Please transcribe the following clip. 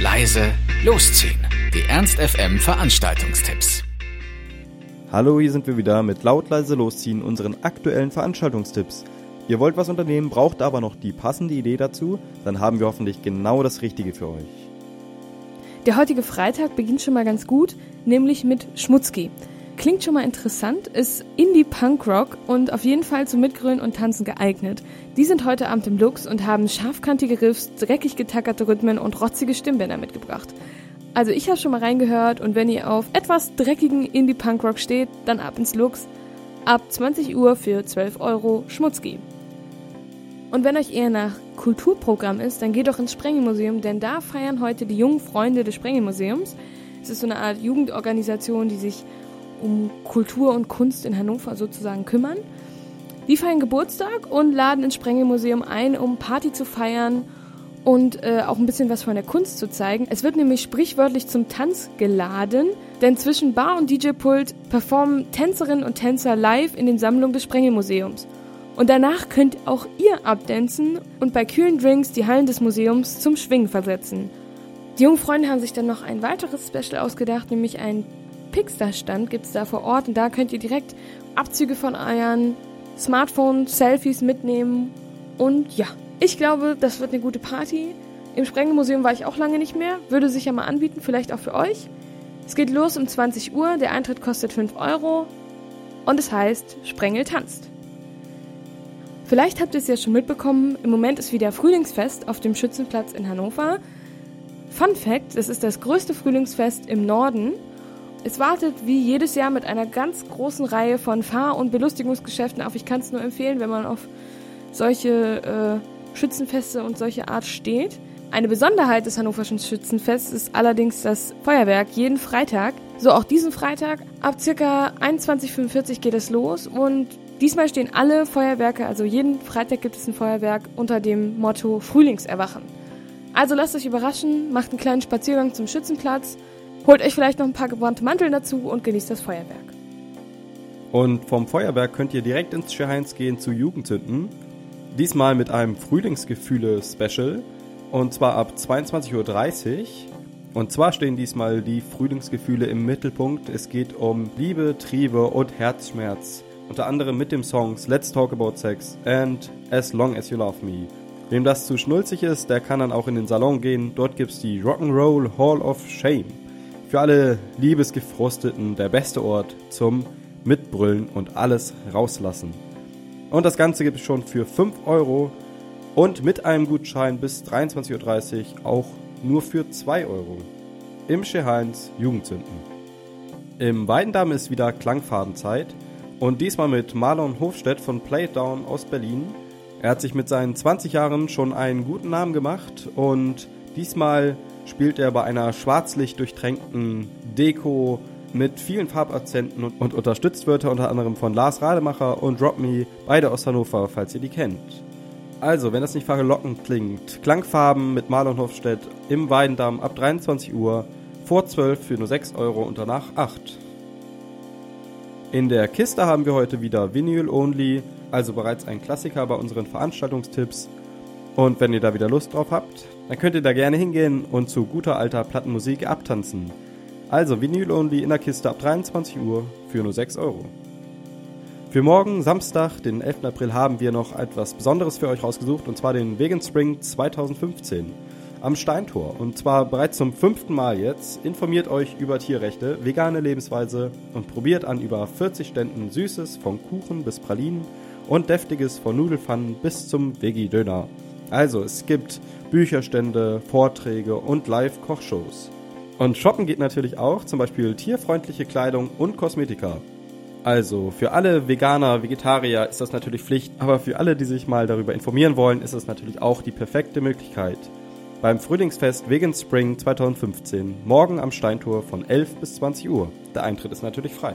leise, losziehen. Die Ernst FM Veranstaltungstipps. Hallo, hier sind wir wieder mit laut leise losziehen unseren aktuellen Veranstaltungstipps. Ihr wollt was unternehmen, braucht aber noch die passende Idee dazu, dann haben wir hoffentlich genau das Richtige für euch. Der heutige Freitag beginnt schon mal ganz gut, nämlich mit Schmutzki. Klingt schon mal interessant, ist Indie-Punk-Rock und auf jeden Fall zum Mitgrölen und Tanzen geeignet. Die sind heute Abend im Lux und haben scharfkantige Riffs, dreckig getackerte Rhythmen und rotzige Stimmbänder mitgebracht. Also ich habe schon mal reingehört und wenn ihr auf etwas dreckigen Indie-Punk-Rock steht, dann ab ins Lux. Ab 20 Uhr für 12 Euro Schmutzki. Und wenn euch eher nach Kulturprogramm ist, dann geht doch ins Sprengelmuseum, denn da feiern heute die jungen Freunde des Sprengelmuseums. Es ist so eine Art Jugendorganisation, die sich um Kultur und Kunst in Hannover sozusagen kümmern. Die feiern Geburtstag und laden ins Sprengelmuseum ein, um Party zu feiern und äh, auch ein bisschen was von der Kunst zu zeigen. Es wird nämlich sprichwörtlich zum Tanz geladen, denn zwischen Bar und DJ-Pult performen Tänzerinnen und Tänzer live in den Sammlungen des Sprengelmuseums. Und danach könnt auch ihr abdancen und bei kühlen Drinks die Hallen des Museums zum Schwingen versetzen. Die jungen Freunde haben sich dann noch ein weiteres Special ausgedacht, nämlich ein Pixar-Stand gibt es da vor Ort und da könnt ihr direkt Abzüge von euren Smartphones, Selfies mitnehmen. Und ja, ich glaube, das wird eine gute Party. Im Sprengelmuseum war ich auch lange nicht mehr. Würde sich ja mal anbieten, vielleicht auch für euch. Es geht los um 20 Uhr, der Eintritt kostet 5 Euro und es heißt Sprengel tanzt. Vielleicht habt ihr es ja schon mitbekommen, im Moment ist wieder Frühlingsfest auf dem Schützenplatz in Hannover. Fun Fact, es ist das größte Frühlingsfest im Norden es wartet wie jedes Jahr mit einer ganz großen Reihe von Fahr- und Belustigungsgeschäften auf. Ich kann es nur empfehlen, wenn man auf solche äh, Schützenfeste und solche Art steht. Eine Besonderheit des Hannoverschen Schützenfests ist allerdings das Feuerwerk jeden Freitag. So auch diesen Freitag. Ab circa 21.45 Uhr geht es los und diesmal stehen alle Feuerwerke, also jeden Freitag gibt es ein Feuerwerk unter dem Motto Frühlingserwachen. Also lasst euch überraschen, macht einen kleinen Spaziergang zum Schützenplatz Holt euch vielleicht noch ein paar gebrannte Manteln dazu und genießt das Feuerwerk. Und vom Feuerwerk könnt ihr direkt ins Scherheinz gehen zu Jugendzünden. Diesmal mit einem Frühlingsgefühle-Special. Und zwar ab 22.30 Uhr. Und zwar stehen diesmal die Frühlingsgefühle im Mittelpunkt. Es geht um Liebe, Triebe und Herzschmerz. Unter anderem mit dem Songs Let's Talk About Sex and As Long As You Love Me. Wem das zu schnulzig ist, der kann dann auch in den Salon gehen. Dort gibt's die Rock'n'Roll Hall of Shame. Für alle Liebesgefrosteten der beste Ort zum Mitbrüllen und alles rauslassen. Und das Ganze gibt es schon für 5 Euro und mit einem Gutschein bis 23.30 Uhr auch nur für 2 Euro. Im Scheheins Jugendzünden. Im Weidendamm ist wieder Klangfadenzeit und diesmal mit Marlon Hofstedt von Play It Down aus Berlin. Er hat sich mit seinen 20 Jahren schon einen guten Namen gemacht und diesmal spielt er bei einer schwarzlicht durchtränkten Deko mit vielen Farbakzenten und, und unterstützt wird er unter anderem von Lars Rademacher und Drop Me, beide aus Hannover, falls ihr die kennt. Also, wenn das nicht verlockend klingt, Klangfarben mit Marlon Hofstedt im Weidendamm ab 23 Uhr, vor 12 für nur 6 Euro und danach 8. In der Kiste haben wir heute wieder Vinyl Only, also bereits ein Klassiker bei unseren Veranstaltungstipps. Und wenn ihr da wieder Lust drauf habt, dann könnt ihr da gerne hingehen und zu guter alter Plattenmusik abtanzen. Also Vinyl Only in der Kiste ab 23 Uhr für nur 6 Euro. Für morgen, Samstag, den 11. April, haben wir noch etwas Besonderes für euch rausgesucht, und zwar den Vegan Spring 2015 am Steintor. Und zwar bereits zum fünften Mal jetzt. Informiert euch über Tierrechte, vegane Lebensweise und probiert an über 40 Ständen Süßes, von Kuchen bis Pralinen und Deftiges von Nudelfannen bis zum Veggie-Döner. Also, es gibt Bücherstände, Vorträge und Live-Kochshows. Und shoppen geht natürlich auch, zum Beispiel tierfreundliche Kleidung und Kosmetika. Also, für alle Veganer, Vegetarier ist das natürlich Pflicht, aber für alle, die sich mal darüber informieren wollen, ist es natürlich auch die perfekte Möglichkeit. Beim Frühlingsfest Vegan Spring 2015, morgen am Steintor von 11 bis 20 Uhr. Der Eintritt ist natürlich frei.